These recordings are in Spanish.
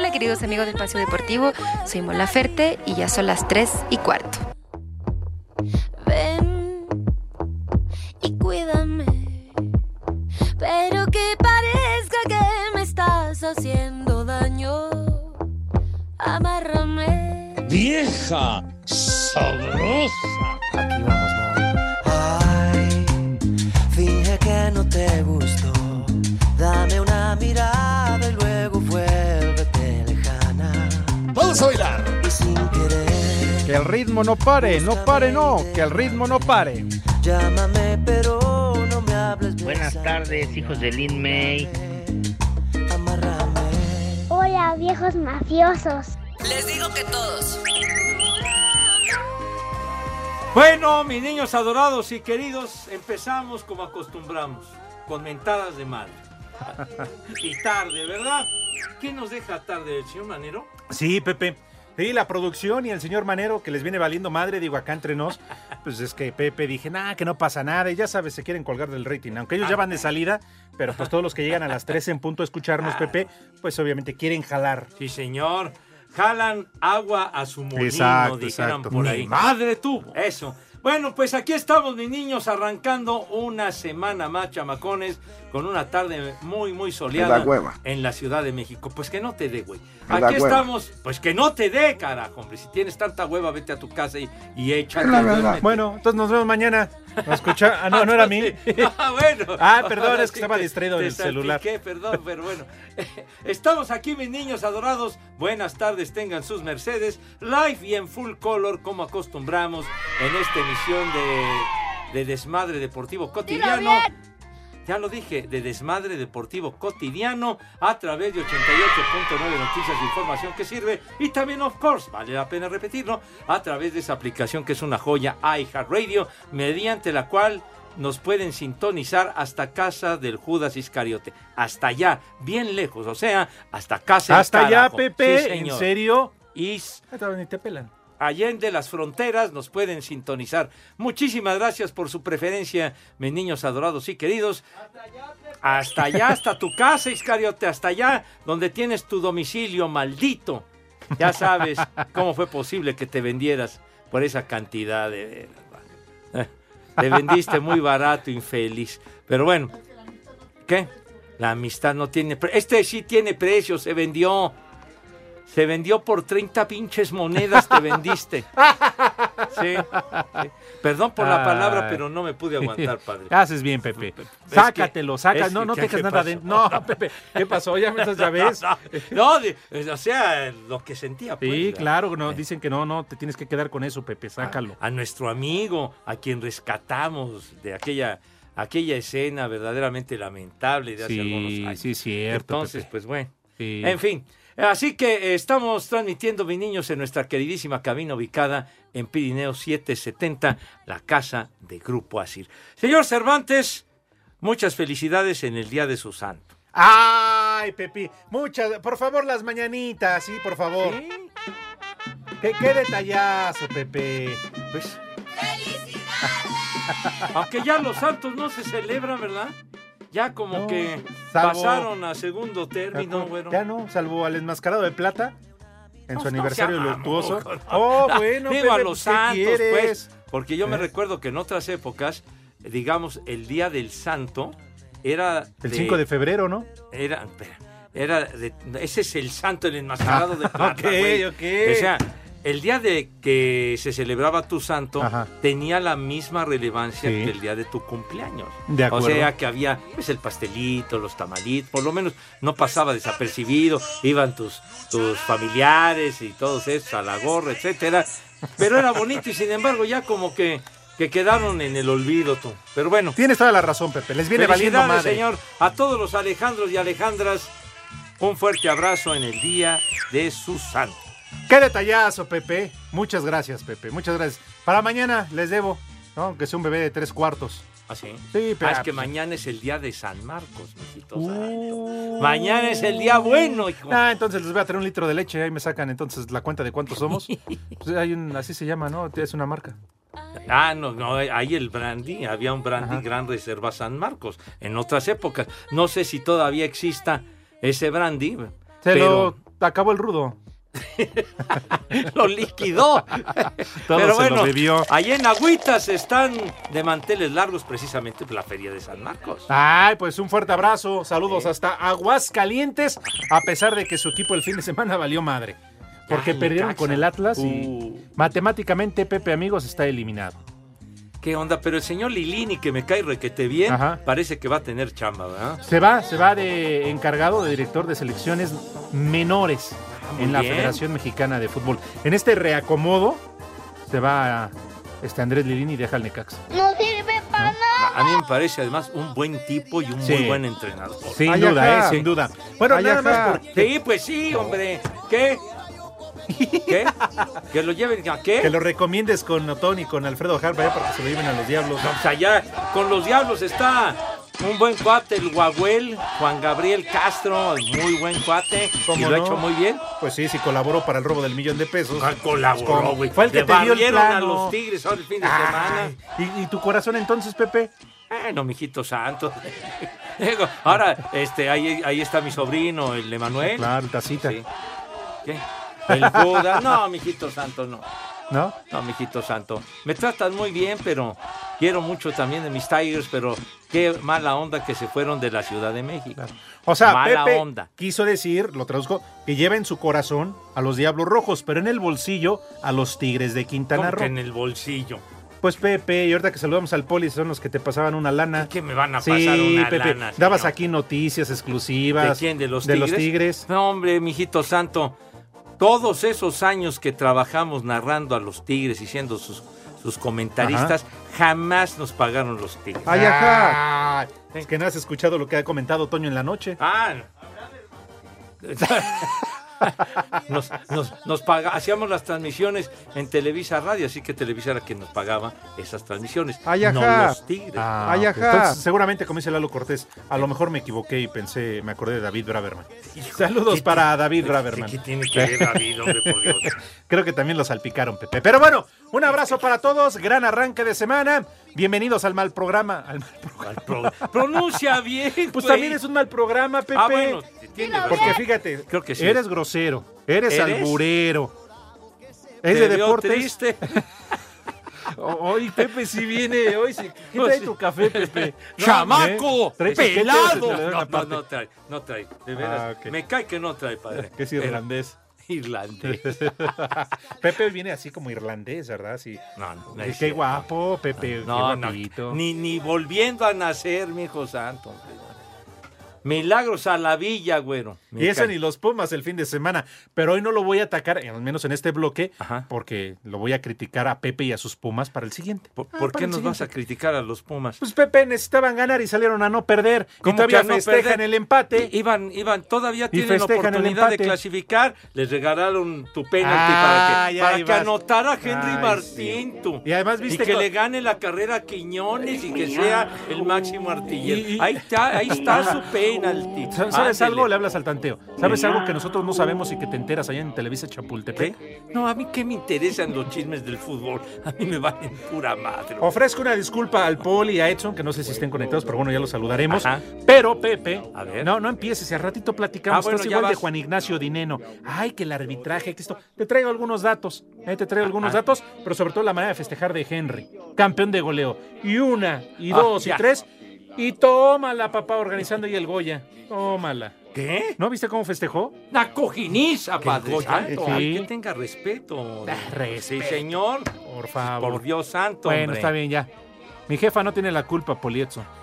Hola queridos amigos del Paseo Deportivo, soy Mola Ferte y ya son las 3 y cuarto. Ven y cuídame. Pero que parezca que me estás haciendo daño. Amárrame. ¡Vieja! ¡Sabrosa! Aquí vamos, Ay, finge que no te gustó. ¡Vamos a bailar! Y sin querer, Que el ritmo no pare, no pare, no, que el ritmo no pare. llámame, pero no me hables Buenas tardes, hijos de Lin May. Hola, viejos mafiosos. Les digo que todos. Bueno, mis niños adorados y queridos, empezamos como acostumbramos, con mentadas de madre. Y tarde, ¿verdad? ¿Quién nos deja tarde, el señor Manero? Sí, Pepe. Sí, la producción y el señor Manero que les viene valiendo madre, digo, acá entre nos, pues es que Pepe dije, nada, que no pasa nada, y ya sabes, se quieren colgar del rating, aunque ellos ya van de salida, pero pues todos los que llegan a las 13 en punto a escucharnos, Pepe, pues obviamente quieren jalar. Sí, señor. Jalan agua a su molino, Exacto, dijeran exacto. por Mi ahí. madre tuvo. Eso. Bueno, pues aquí estamos, mis niños, arrancando una semana más, chamacones, con una tarde muy, muy soleada hueva. en la Ciudad de México. Pues que no te dé, güey. Aquí estamos, pues que no te dé, carajo, hombre. Si tienes tanta hueva, vete a tu casa y, y échate. Es la verdad. duérmete. Bueno, entonces nos vemos mañana. ¿Nos escucha? Ah, no, no era a mí. Ah, bueno. Ah, perdón, Ahora es que sí estaba te- distraído te en el celular. perdón, pero bueno. Estamos aquí, mis niños adorados. Buenas tardes, tengan sus Mercedes. Live y en full color, como acostumbramos en esta emisión de, de Desmadre Deportivo Cotidiano. Ya lo dije, de Desmadre Deportivo Cotidiano a través de 88.9 Noticias de Información que sirve y también, of course, vale la pena repetirlo, a través de esa aplicación que es una joya iHeartRadio, mediante la cual nos pueden sintonizar hasta casa del Judas Iscariote. Hasta allá, bien lejos, o sea, hasta casa del Hasta allá. Pepe, Sí, ¿en serio? Is Ah, ni te pelan. Allende las fronteras nos pueden sintonizar. Muchísimas gracias por su preferencia, mis niños adorados y queridos. Hasta allá, hasta tu casa, Iscariote, hasta allá, donde tienes tu domicilio maldito. Ya sabes cómo fue posible que te vendieras por esa cantidad de... Te vendiste muy barato, infeliz. Pero bueno, ¿qué? La amistad no tiene... Este sí tiene precio, se vendió. Se vendió por 30 pinches monedas, te vendiste. Sí, sí. Perdón por la palabra, Ay. pero no me pude aguantar, padre. Haces bien, Pepe. Sácatelo, es No, que- no ¿qué- te dejes nada de. No, Pepe, ¿qué pasó? Ya me estás, ya ves. No, o sea, lo que sentía. pues, Sí, claro, no, dicen que no, no, te tienes que quedar con eso, Pepe, sácalo. a nuestro amigo, a quien rescatamos de aquella, aquella escena verdaderamente lamentable de hace Sí, algunos años. sí, cierto, Entonces, Pepe. pues bueno. Sí. En fin, así que estamos transmitiendo, mis niños, en nuestra queridísima cabina ubicada en Pirineo 770, la casa de Grupo Asir. Señor Cervantes, muchas felicidades en el día de su santo. Ay, Pepe, muchas, por favor, las mañanitas, sí, por favor. ¿Qué, qué detallazo, Pepe. Pues. Aunque ya los santos no se celebran, ¿verdad? Ya como No, que salvo- pasaron a segundo término, bueno. Ya no, salvo al enmascarado de plata en No, su no aniversario luctuoso. Oh, bueno, Digo Pepe, a los ¿qué santos, pues. Porque yo me ¿Eh? recuerdo que en otras épocas, digamos, el día del santo era. El 5 de febrero, ¿no? Era. Era de- ese es el santo, el enmascarado de plata. ok, güey. ok. O sea, el día de que se celebraba tu santo Ajá. tenía la misma relevancia Sí. que el día de tu cumpleaños. De O acuerdo. sea, que había pues el pastelito, los tamalitos, por lo menos no pasaba desapercibido, iban tus, tus familiares y todos esos a la gorra, etcétera. Pero era bonito y sin embargo ya como que que quedaron en el olvido tú. Pero bueno. Tienes toda la razón, Pepe. Les viene valiendo madre. señor. A todos los Alejandros y Alejandras, un fuerte abrazo en el día de su santo. Qué detallazo, Pepe. Muchas gracias, Pepe. Muchas gracias. Para mañana les debo, ¿no? Aunque sea un bebé de tres cuartos. ¿Ah, sí? Sí, pero- Ah, es que mañana es el día de San Marcos, mijito santo. Mañana es el día bueno, hijo. Ah, entonces les voy a traer un litro de leche. Ahí me sacan entonces la cuenta de cuántos somos. Pues hay un, así se llama, ¿no? Es una marca. Ah, no, no, ahí el brandy, había un brandy Gran Reserva San Marcos en otras épocas. No sé si todavía exista ese brandy, Se pero lo acabó el rudo. lo liquidó. Pero bueno, bebió. ahí en Agüitas están de manteles largos precisamente la feria de San Marcos. Ay, pues un fuerte abrazo. Saludos hasta Aguascalientes. A pesar de que su equipo el fin de semana valió madre. Porque Ay, perdieron con el Atlas y Uh. matemáticamente Pepe Amigos está eliminado. ¿Qué onda? Pero el señor Lilini, que me cae requete bien, Ajá. parece que va a tener chamba, ¿verdad? Se va, se va de encargado de director de selecciones menores en la bien. Federación Mexicana de Fútbol. En este reacomodo se va a, este Andrés Lilini y deja al Necaxa. No sirve para nada. A mí me parece además un buen tipo y un Sí. muy buen entrenador. Sin Ay, duda, eh, sin duda. Bueno, Ay, nada más por Sí, pues sí, hombre. ¿Qué? ¿Qué? Que lo lleven a qué? que lo recomiendes con Otón y con Alfredo Harpa ya para que se lo lleven a los diablos. O sea, ya con los diablos está un buen cuate, el Guaguel, Juan Gabriel Castro, muy buen cuate. ¿Cómo y lo ha no? hecho muy bien. Pues sí, sí colaboró para el robo del millón de pesos. Ah, colaboró, güey. Fue el que te dio el barrieron a plano. los Tigres ahora el fin de semana. ¿Y, y tu corazón entonces, Pepe? Bueno, mijito santo. Ahora, este, ahí, ahí está mi sobrino, el Emanuel. Claro, tacita. Sí. ¿Qué? El Buda. No, mijito santo, no. ¿No? No, mijito santo. Me tratan muy bien, pero quiero mucho también de mis Tigers, pero qué mala onda que se fueron de la Ciudad de México. O sea, mala Pepe onda. quiso decir, lo traduzco, que lleva en su corazón a los Diablos Rojos, pero en el bolsillo a los Tigres de Quintana ¿Cómo que Roo. en el bolsillo? Pues Pepe, y ahorita que saludamos al poli, son los que te pasaban una lana. ¿Qué me van a sí, pasar una Pepe, lana, dabas aquí noticias exclusivas. ¿De quién? ¿De los de Tigres? los Tigres. No, hombre, mijito santo. Todos esos años que trabajamos narrando a los Tigres y siendo sus, sus comentaristas, jamás nos pagaron los Tigres. Ay, ajá. Es que no has escuchado lo que ha comentado Toño en la noche. Ah. nos, nos, nos paga, hacíamos las transmisiones en Televisa Radio, así que Televisa era quien nos pagaba esas transmisiones. Ay, no los Tigres. Ah, ok. Entonces, seguramente, como dice Lalo Cortés, a lo mejor me equivoqué y pensé, me acordé de David Braverman. Saludos ¿Qué para David Braverman. qué tiene que ver David, hombre, por Dios? Creo que también lo salpicaron, Pepe. Pero bueno, un abrazo para todos, gran arranque de semana. Bienvenidos al mal programa. Al mal programa. Pronuncia bien. Pues güey. también es un mal programa, Pepe. Ah, bueno, tiene Porque fíjate, Creo que sí. eres grosero, eres, ¿Eres? alburero. Te Es de deportes. triste. Hoy Pepe sí viene, hoy sí. ¿Qué trae tu café, Pepe? ¡Chamaco! ¿Eh? ¿Trae paquete o se ¡Pelado! No, no, parte? no trae, no trae. De veras. Ah. Me cae que no trae, padre. Que es irlandés. Irlandés. Pepe viene así como irlandés, ¿verdad? Sí. No, no Qué cierto. guapo, Pepe. No, qué no, ni, ni volviendo a nacer, mi hijo santo. hombre. Milagros a la villa, güero. Me Y eso cae. ni los Pumas el fin de semana. Pero hoy no lo voy a atacar, al menos en este bloque, porque lo voy a criticar a Pepe y a sus Pumas para el siguiente. ¿Por, Ah, por qué nos vas a criticar a los Pumas? Pues Pepe necesitaban ganar y salieron a no perder. Y ¿Cómo todavía no festejan perder? el empate. I- Iban, iban, todavía tienen oportunidad de clasificar. Les regalaron tu penalti Ah, para que, para que anotara Henry Ay, Martín, tú. Y además viste Y que le gane la carrera a Quiñones y que sea el máximo artillero. Y- y- Ahí está, ahí está su penalti. Sa- ¿Sabes Ándele. algo? Le hablas al tanteo. ¿Sabes algo que nosotros no sabemos y que te enteras allá en Televisa Chapultepec? ¿Qué? No, a mí qué me interesan los chismes del fútbol. A mí me valen pura madre. Ofrezco una disculpa al Paul y a Edson, que no sé si estén conectados, pero bueno, ya los saludaremos. Ajá. Pero, Pepe, A ver. no, no empieces, al ratito platicamos. Ah, bueno, Estás igual de. Juan Ignacio Dineno. Ay, que el arbitraje, que esto. Te traigo algunos datos, eh, te traigo algunos Ah. datos, pero sobre todo la manera de festejar de Henry, campeón de goleo. Y una, y Ah, dos, y ya. tres. Y tómala, papá, organizando ahí el Goya. Tómala. ¿Qué? ¿No viste cómo festejó? La cojiniza, padre Goya? santo. Sí. Que tenga respeto. Ah, Sí, respeto. señor. Por favor. Por Dios santo, Bueno, hombre. está bien, ya. Mi jefa no tiene la culpa, Polietzo.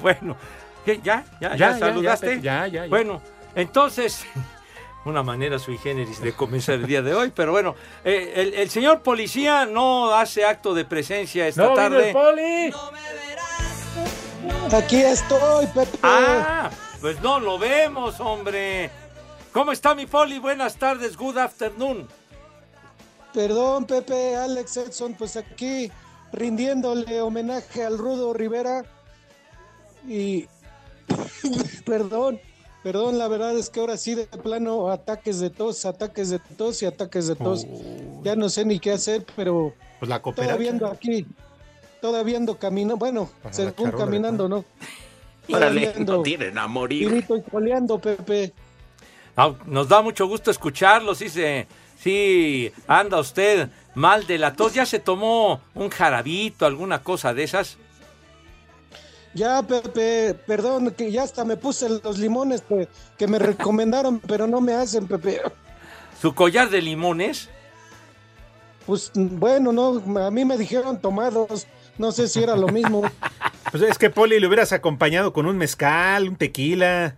Bueno, ¿qué? ¿Ya? ¿Ya? Ya, ¿Ya, saludaste? ya, ya, ya. Bueno, entonces, una manera sui generis de comenzar el día de hoy, pero bueno, eh, el, el señor policía no hace acto de presencia esta ¡No, tarde. el poli! Aquí estoy, Pepe. Ah, pues no lo vemos, hombre. ¿Cómo está mi poli? Buenas tardes, good afternoon. Perdón, Pepe, Alex Edson, pues aquí rindiéndole homenaje al Rudo Rivera. Y perdón, perdón, la verdad es que ahora sí de plano ataques de tos, ataques de tos y ataques de tos. Ya no sé ni qué hacer, pero Pues la todavía ando aquí, todavía ando caminando, bueno, Para según caminando, ¿no? Órale, no tienen a morir. y coleando, Pepe. No, nos da mucho gusto escucharlo, sí, se, sí anda usted mal de la tos. ¿Ya se tomó un jarabito, alguna cosa de esas? Ya, Pepe, perdón, que ya hasta me puse los limones que, que me recomendaron, pero no me hacen, Pepe. ¿Su collar de limones? Pues bueno, no, a mí me dijeron tomados, no sé si era lo mismo. Pues es que Poli le hubieras acompañado con un mezcal, un tequila.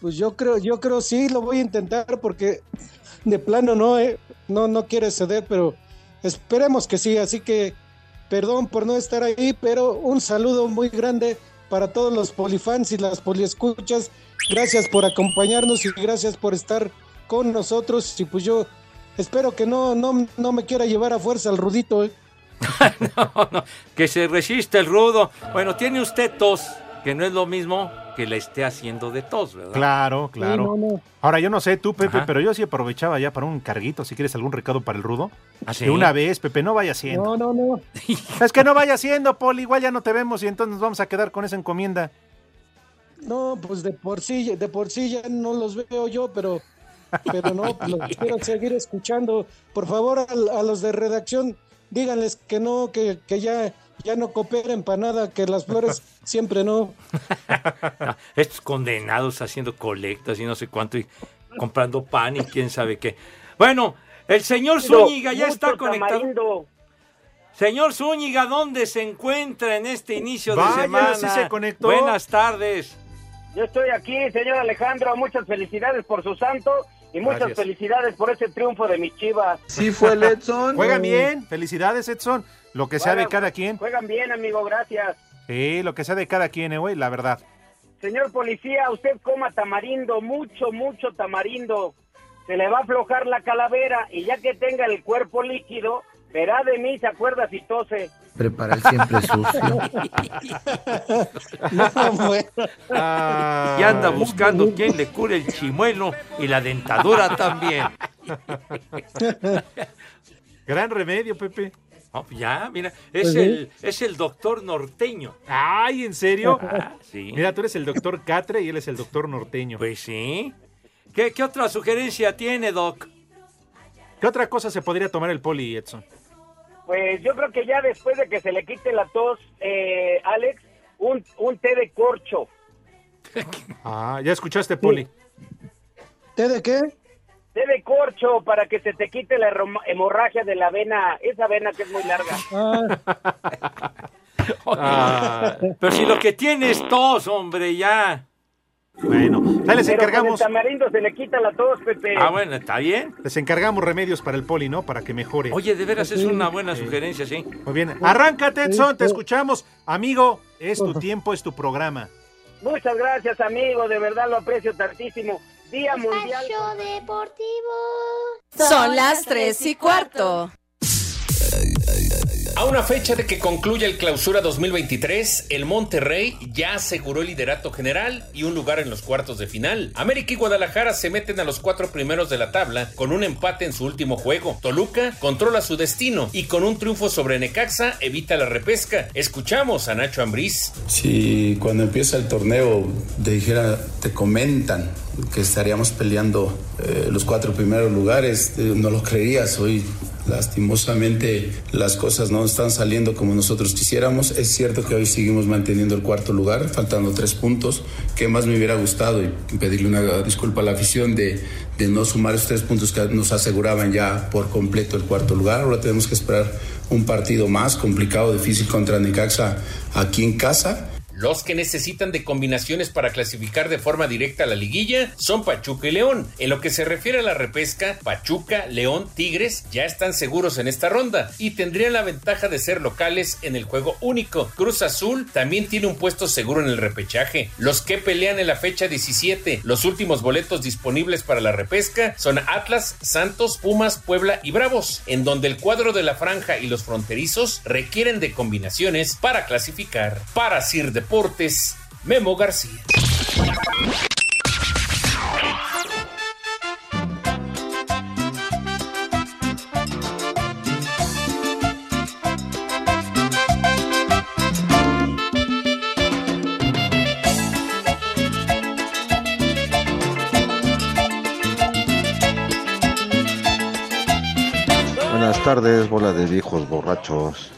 Pues yo creo, yo creo sí, lo voy a intentar porque de plano no, eh, no, no quiere ceder, pero esperemos que sí, así que perdón por no estar ahí, pero un saludo muy grande para todos los polifans y las poliescuchas. Gracias por acompañarnos y gracias por estar con nosotros. Y pues yo espero que no, no, no me quiera llevar a fuerza al rudito. eh. No, no, que se resiste el rudo. Bueno, tiene usted tos, que no es lo mismo que le esté haciendo de tos, ¿verdad? Claro, claro. Sí, no, no. Ahora, yo no sé tú, Pepe, Ajá. pero yo sí aprovechaba ya para un carguito, si quieres algún recado para el rudo. ¿Ah, sí? De una vez, Pepe, no vaya haciendo. No, no, no. Es que no vaya haciendo, Poli, igual ya no te vemos y entonces nos vamos a quedar con esa encomienda. No, pues de por sí, de por sí ya no los veo yo, pero, pero no, los quiero seguir escuchando. Por favor, a, a los de redacción, díganles que no, que, que ya, ya no cooperen para nada, que las flores siempre no. Estos condenados haciendo colectas y no sé cuánto y comprando pan y quién sabe qué. Bueno, el señor Zúñiga ya está conectado. tamarindo. Señor Zúñiga, ¿dónde se encuentra en este inicio de semana? sí se conectó. Buenas tardes. Yo estoy aquí, señor Alejandro. Muchas felicidades por su santo y muchas Gracias. felicidades por ese triunfo de mis chivas. Sí fue el Edson. Juegan bien, felicidades, Edson. Lo que sea de cada quien. Juegan bien, amigo, gracias. Sí, lo que sea de cada quien, eh, güey, la verdad. Señor policía, usted coma tamarindo, mucho, mucho tamarindo. Se le va a aflojar la calavera y ya que tenga el cuerpo líquido, verá de mí, se acuerda si tose. Prepara el siempre sucio. No, bueno. Ah, Y anda buscando quien le cure el chimuelo y la dentadura también. Gran remedio, Pepe. Oh, ya, mira, es Pues sí. el, es el doctor norteño. Ay, ¿en serio? Ah, sí. Mira, tú eres el doctor Catre y él es el doctor norteño. Pues sí. ¿Qué, qué otra sugerencia tiene, Doc? ¿Qué otra cosa se podría tomar el Poli, Edson? Pues yo creo que ya después de que se le quite la tos, eh, Alex, un, un té de corcho. Ah, ya escuchaste, Poli. ¿Té de qué? Té de corcho para que se te quite la hemo- hemorragia de la vena, esa vena que es muy larga. Ah, Ah, Pero si lo que tiene es tos, hombre, ya. Bueno, ya les Pero con el encargamos, tamarindo se le quita la tos, Pepe. Ah, bueno, está bien. les encargamos remedios para el Poli, ¿no? Para que mejore. Oye, de veras es una buena sugerencia, sí. Muy bien. Arráncate, Edson, te escuchamos. Amigo, es tu tiempo, es tu programa. Muchas gracias, amigo, de verdad lo aprecio tantísimo. Día Mundial. Espacio Deportivo. Son las tres y cuarto. A una fecha de que concluya el clausura 2023, el Monterrey ya aseguró el liderato general y un lugar en los cuartos de final. América y Guadalajara se meten a los cuatro primeros de la tabla con un empate en su último juego. Toluca controla su destino y con un triunfo sobre Necaxa evita la repesca. Escuchamos a Nacho Ambriz. Si cuando empieza el torneo te dijera, te comentan que estaríamos peleando eh, los cuatro primeros lugares, eh, no lo creerías. Hoy lastimosamente las cosas no están saliendo como nosotros quisiéramos. Es cierto que hoy seguimos manteniendo el cuarto lugar, faltando tres puntos. que más me hubiera gustado? Y pedirle una disculpa a la afición de, de no sumar esos tres puntos que nos aseguraban ya por completo el cuarto lugar. Ahora tenemos que esperar un partido más complicado, difícil contra Necaxa aquí en casa. Los que necesitan de combinaciones para clasificar de forma directa a la liguilla son Pachuca y León. En lo que se refiere a la repesca, Pachuca, León, Tigres ya están seguros en esta ronda y tendrían la ventaja de ser locales en el juego único. Cruz Azul también tiene un puesto seguro en el repechaje. Los que pelean en la fecha 17, los últimos boletos disponibles para la repesca son Atlas, Santos, Pumas, Puebla y Bravos, en donde el cuadro de la franja y los fronterizos requieren de combinaciones para clasificar. Para Sir Deportes, Memo García. Buenas tardes, bola de viejos borrachos.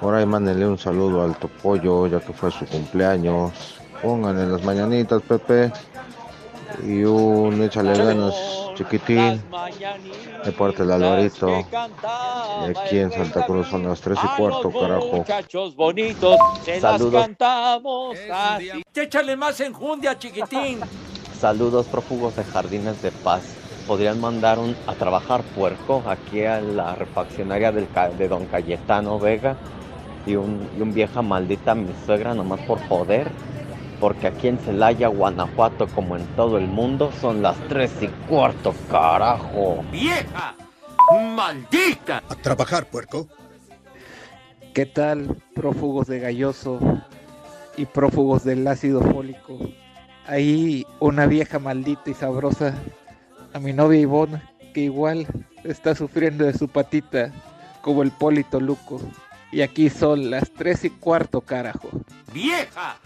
Por ahí mándenle un saludo al Topollo, ya que fue su cumpleaños. Pónganle las mañanitas, Pepe. Y un échale ganas, chiquitín. De parte del Alvarito. Y aquí en Santa Cruz son las 3 y cuarto, carajo. Muchachos bonitos, se Saludos. las cantamos así. Échale más enjundia, chiquitín. Saludos prófugos de Jardines de Paz. ¿Podrían mandar un, a trabajar puerco aquí a la refaccionaria del, de don Cayetano Vega? Y un, y un vieja maldita a mi suegra nomás por joder. Porque aquí en Celaya, Guanajuato, como en todo el mundo, son las tres y cuarto, carajo. ¡Vieja! ¡Maldita! A trabajar, puerco. ¿Qué tal, prófugos de Galloso y prófugos del ácido fólico? Ahí una vieja maldita y sabrosa, a mi novia Ivonne, que igual está sufriendo de su patita, como el Polito Luco. Y aquí son las tres y cuarto, carajo. ¡Vieja!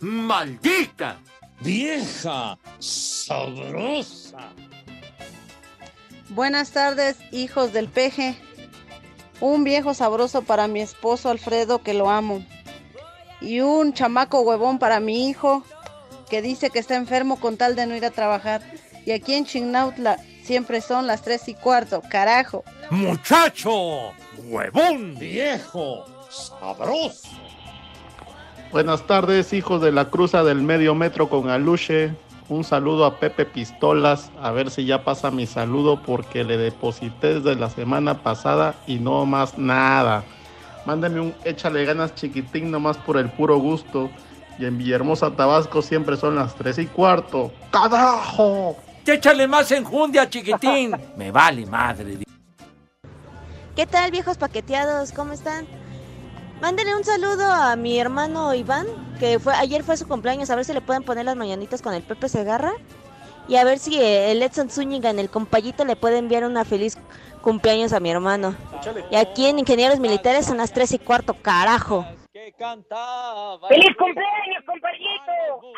¡Maldita! Vieja sabrosa. Buenas tardes, hijos del peje. Un viejo sabroso para mi esposo Alfredo, que lo amo. Y un chamaco huevón para mi hijo, que dice que está enfermo con tal de no ir a trabajar. Y aquí en Chignautla siempre son las tres y cuarto, carajo. ¡Muchacho! ¡Huevón! Viejo sabroso. Buenas tardes, hijos de la cruza del medio metro con Aluche. Un saludo a Pepe Pistolas, a ver si ya pasa mi saludo porque le deposité desde la semana pasada y no más nada. Mándame un échale ganas chiquitín nomás por el puro gusto. Y en Villahermosa, Tabasco siempre son las 3 y cuarto. ¡Carajo! Échale más enjundia, chiquitín. Me vale madre. ¿Qué tal, viejos paqueteados? ¿Cómo están? Mándenle un saludo a mi hermano Iván, que fue ayer fue su cumpleaños, a ver si le pueden poner las mañanitas con el Pepe Segarra. Y a ver si el Edson Zúñiga en el compayito le puede enviar una feliz cumpleaños a mi hermano. Y aquí en Ingenieros Militares son las 3 y cuarto, carajo. ¡Feliz cumpleaños, compañito!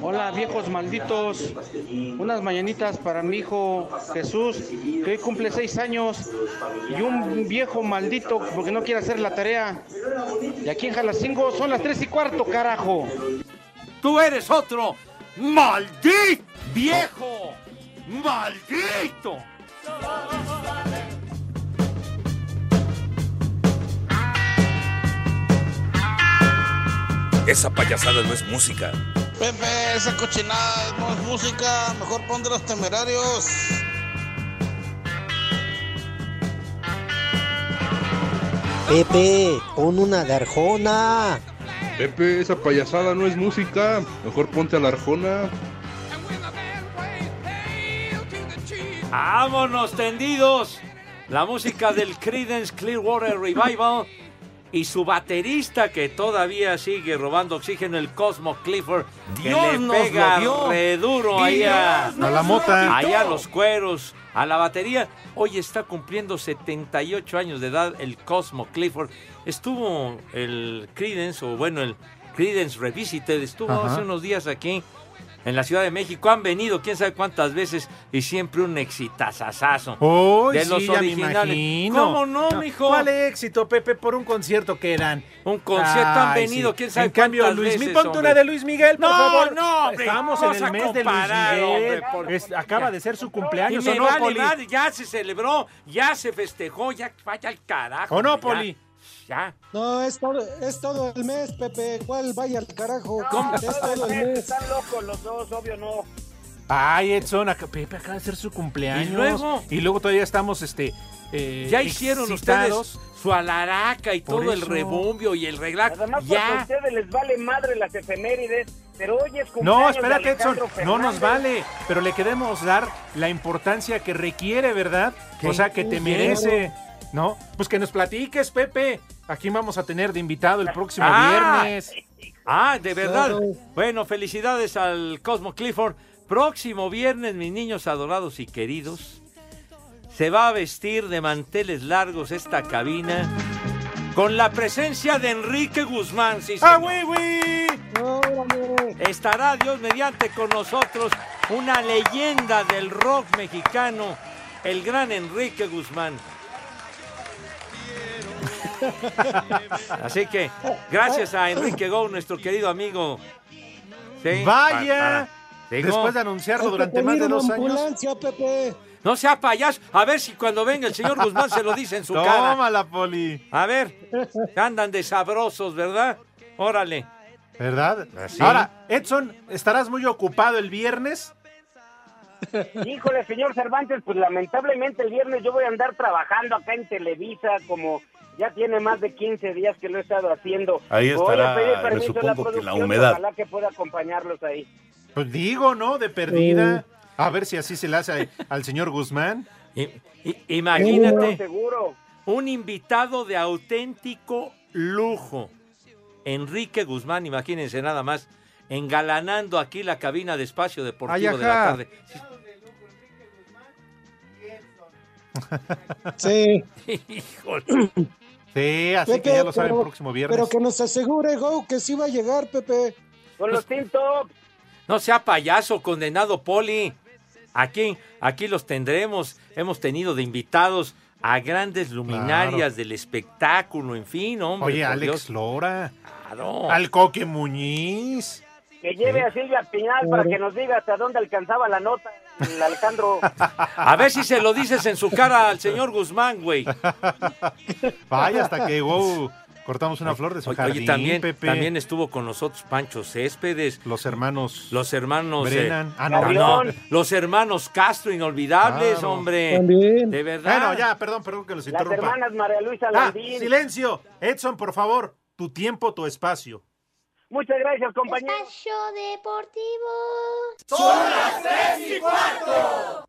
Hola viejos malditos, unas mañanitas para mi hijo Jesús, que hoy cumple seis años, y un viejo maldito porque no quiere hacer la tarea. Y aquí en Jalacingo son las tres y cuarto, carajo. ¡Tú eres otro! ¡Maldito! ¡Viejo! ¡Maldito! Esa payasada no es música. Pepe, esa cochinada no es música, mejor pon de los temerarios. Pepe, pon una garjona. Pepe, esa payasada no es música. Mejor ponte a la arjona. ¡Vámonos tendidos! La música del Creedence Clearwater Revival y su baterista que todavía sigue robando oxígeno, el Cosmo Clifford, que Dios le nos pega lo dio. re duro Dios a, la mota. allá a los cueros, a la batería. Hoy está cumpliendo 78 años de edad el Cosmo Clifford. Estuvo el Creedence, o bueno, el Creedence Revisited, estuvo Ajá. hace unos días aquí en la Ciudad de México. Han venido quién sabe cuántas veces y siempre un exitazazazo. Uy, de sí, los me originales. imagino. ¿Cómo no, mijo? ¿Cuál éxito, Pepe, por un concierto que eran? Un concierto han Ay, venido, sí. quién sabe En cambio, cuántas Luis veces, Miguel, ponte hombre. una de Luis Miguel, por No, favor. no, hombre, Estamos en el mes de Luis Miguel. hombre, por- Es- acaba de ser su cumpleaños, y ¿o me no, vale ya se celebró, ya se festejó, ya vaya al carajo. ¿O no, hombre, ya. No, es todo, es todo el mes, Pepe. ¿Cuál vaya al carajo? No, Es todo el mes. Están locos los dos, obvio no. Ay, Edson, acá- Pepe acaba de hacer su cumpleaños. ¿Y luego? Y luego todavía estamos, este. eh, Ya hicieron excitados. ustedes su alaraca y Por todo el rebombio y el reglaje. Además, a Ya. ustedes les vale madre las efemérides, pero hoy es cumpleaños No, de espérate, Edson. Alejandro No nos vale. Pero le queremos dar la importancia que requiere, ¿verdad? ¿Qué? O sea, que te merece. ¿No? Pues que nos platiques, Pepe. Aquí vamos a tener de invitado el próximo Ah. viernes. Ah, de verdad. Bueno, felicidades al Cosmo Clifford. Próximo viernes, mis niños adorados y queridos, se va a vestir de manteles largos esta cabina con la presencia de Enrique Guzmán. Sí, ¡Ah, güey, güey! Estará Dios mediante con nosotros una leyenda del rock mexicano, el gran Enrique Guzmán. Así que, gracias a Enrique Go, nuestro querido amigo. Sí, Vaya. para- Después de anunciarlo durante más de dos años. Pepe. No sea payaso. A ver si cuando venga el señor Guzmán se lo dice en su cara. Tómala, Poli. A ver, andan de sabrosos, ¿verdad? Órale. ¿Verdad? Así. Ahora, Edson, ¿estarás muy ocupado el viernes? Híjole, señor Cervantes, pues lamentablemente el viernes yo voy a andar trabajando acá en Televisa como ya tiene más de 15 días que lo he estado haciendo. Ahí Voy estará, a pedir me permiso a supongo que la producción, humedad. Ojalá que pueda acompañarlos ahí. Pues digo, ¿no? De perdida. A ver si así se le hace al señor Guzmán. I- Imagínate Seguro, un invitado de auténtico lujo. Enrique Guzmán, imagínense nada más, engalanando aquí la cabina de espacio deportivo Ay, de la tarde. Sí. Híjole. Sí, así Pepe, que ya lo saben pero- próximo viernes. Pero que nos asegure, Go, que sí va a llegar, Pepe. Con los Team Top. No sea payaso, condenado Poli. Aquí, aquí los tendremos. Hemos tenido de invitados a grandes luminarias del espectáculo, en fin, hombre. Oye, Alex Dios. Lora. Claro. Al Coque Muñiz. Que lleve a Silvia Pinal para que nos diga hasta dónde alcanzaba la nota el Alejandro. A ver si se lo dices en su cara al señor Guzmán, güey. Vaya, hasta que wow, cortamos una flor de su Oye, jardín, también, Pepe. también estuvo con nosotros Pancho Céspedes. Los hermanos. Los hermanos. eh, Brennan. Ah, no, no, los hermanos Castro, inolvidables, Claro. hombre. También. De verdad. Bueno, ya, perdón, perdón que los Las interrumpa. hermanas María Luisa Ah, Landín. silencio. Edson, por favor, tu tiempo, tu espacio. Muchas gracias, compañero. Espacio Deportivo. Son las tres y cuarto.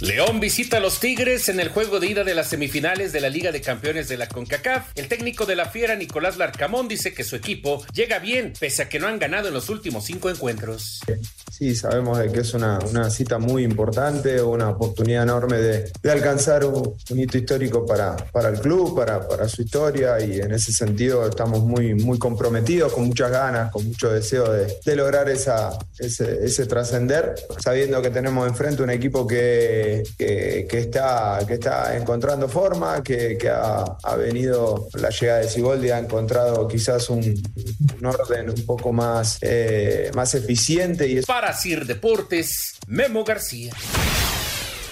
León visita a los Tigres en el juego de ida de las semifinales de la Liga de Campeones de la CONCACAF. El técnico de la Fiera, Nicolás Larcamón, dice que su equipo llega bien, pese a que no han ganado en los últimos cinco encuentros. Sí, sabemos de que es una, una cita muy importante, una oportunidad enorme de, de alcanzar un, hito histórico para, para el club, para, para su historia y en ese sentido estamos muy, muy comprometidos, con muchas ganas, con mucho deseo de, de lograr esa, ese, ese trascender, sabiendo que tenemos enfrente un equipo que, que, está, que está encontrando forma, que, ha, ha venido la llegada de Siboldi, ha encontrado quizás un, orden un poco más, eh, más eficiente y es Sir Deportes, Memo García.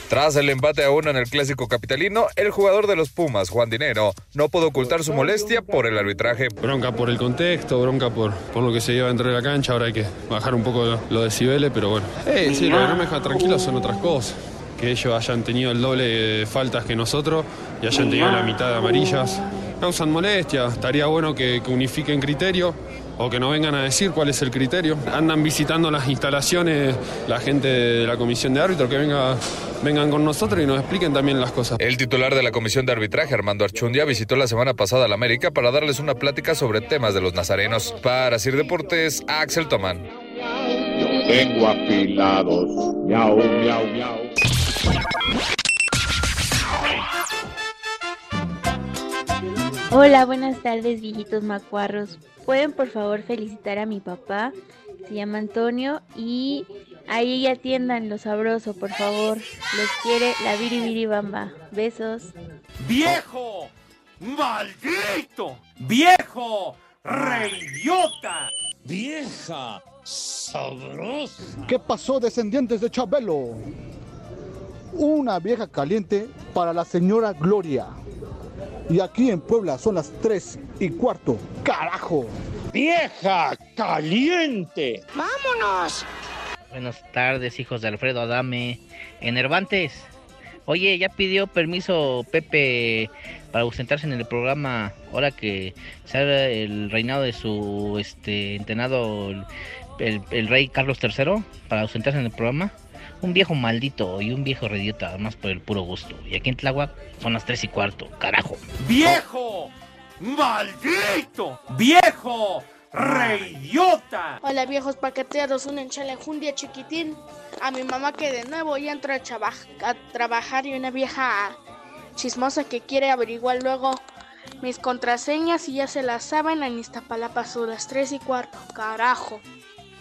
Tras el empate a uno en el clásico capitalino, el jugador de los Pumas, Juan Dinero, no pudo ocultar su molestia por el arbitraje. Bronca por el contexto, bronca por, por lo que se lleva dentro de la cancha. Ahora hay que bajar un poco lo, lo decibeles, pero bueno. Eh, sí, lo que no me deja tranquilo son otras cosas. Que ellos hayan tenido el doble de faltas que nosotros y hayan tenido la mitad de amarillas. Causan molestia. Estaría bueno que, que unifiquen criterio o que no vengan a decir cuál es el criterio. Andan visitando las instalaciones la gente de la comisión de árbitros, que venga, vengan con nosotros y nos expliquen también las cosas. El titular de la comisión de arbitraje, Armando Archundia, visitó la semana pasada a la América para darles una plática sobre temas de los nazarenos. Para Sir Deportes, Axel Tomán. Tengo afilados. Miau, miau, miau. Hola, buenas tardes, viejitos macuarros. ¿Pueden por favor felicitar a mi papá? Se llama Antonio y ahí atiendan lo sabroso, por favor. Los quiere la Viri Bamba. Besos. ¡Viejo! ¡Maldito! ¡Viejo! ¡Reyota! Vieja sabrosa. ¿Qué pasó, descendientes de Chabelo? una vieja caliente para la señora Gloria. Y aquí en Puebla son las 3 y cuarto. ¡Carajo! ¡Vieja caliente! ¡Vámonos! Buenas tardes, hijos de Alfredo Adame. Enervantes. Oye, ya pidió permiso Pepe para ausentarse en el programa ahora que sale el reinado de su este entrenado el, el rey Carlos III para ausentarse en el programa. Un viejo maldito y un viejo rediota, más por el puro gusto. Y aquí en Tláhuac son las tres y cuarto, carajo. ¡Viejo! ¡Maldito! ¡Viejo! ¡Reidiota! Hola viejos paqueteados, un enchalejundia chiquitín. A mi mamá que de nuevo ya entra a, traba- a trabajar y una vieja chismosa que quiere averiguar luego mis contraseñas y ya se las saben en Iztapalapa son las 3 y cuarto. Carajo.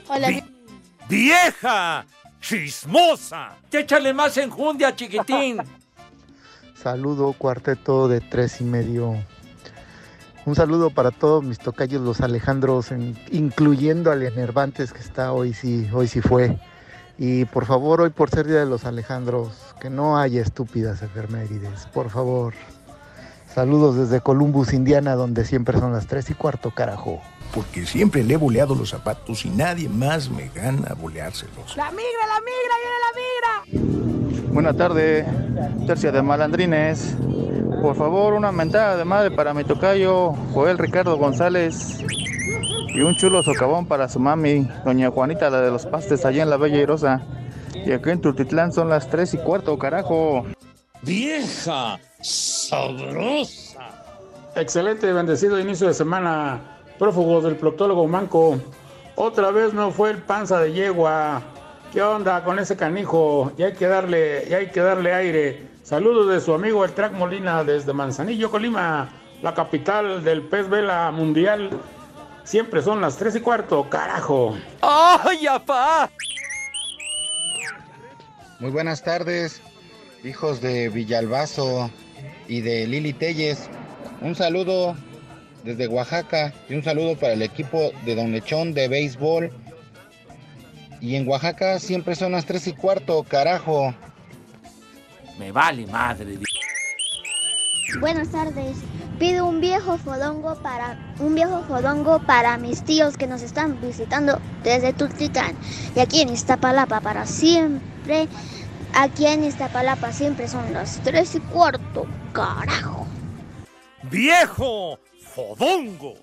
Hola vie- ¡Vieja! ¡Chismosa! ¡Échale más enjundia, chiquitín! Saludo cuarteto de tres y medio. Un saludo para todos mis tocayos los Alejandros, en- incluyendo al Enervantes que está hoy sí, hoy sí fue. Y por favor, hoy por ser Día de los Alejandros, que no haya estúpidas efemérides, por favor. Saludos desde Columbus, Indiana, donde siempre son las tres y cuarto, carajo. Porque siempre le he boleado los zapatos y nadie más me gana a boleárselos. La migra, la migra, viene la migra. Buenas tardes, tercia de malandrines. Por favor, una mentada de madre para mi tocayo, Joel Ricardo González. Y un chulo socavón para su mami, doña Juanita, la de los pastes, allá en la Bella Irosa. Y aquí en Tultitlán son las tres y cuarto, carajo. ¡Vieja sabrosa! Excelente y bendecido inicio de semana, prófugos del proctólogo Manco. Otra vez no fue el panza de yegua. ¿Qué onda con ese canijo? Y hay que darle, y hay que darle aire. Saludos de su amigo el Track Molina desde Manzanillo, Colima, la capital del pez vela mundial. Siempre son las tres y cuarto, carajo. ¡Ay, apá! Muy buenas tardes, hijos de Villalbazo y de Lili Telles. Un saludo desde Oaxaca y un saludo para el equipo de Don Lechón de béisbol. Y en Oaxaca siempre son las tres y cuarto, carajo. Me vale madre. Buenas tardes. Pido un viejo fodongo para un viejo fodongo para mis tíos que nos están visitando desde Tultitlán. Y aquí en Iztapalapa para siempre. Aquí en Iztapalapa siempre son las tres y cuarto. Carajo. ¡Viejo! ¡Fodongo!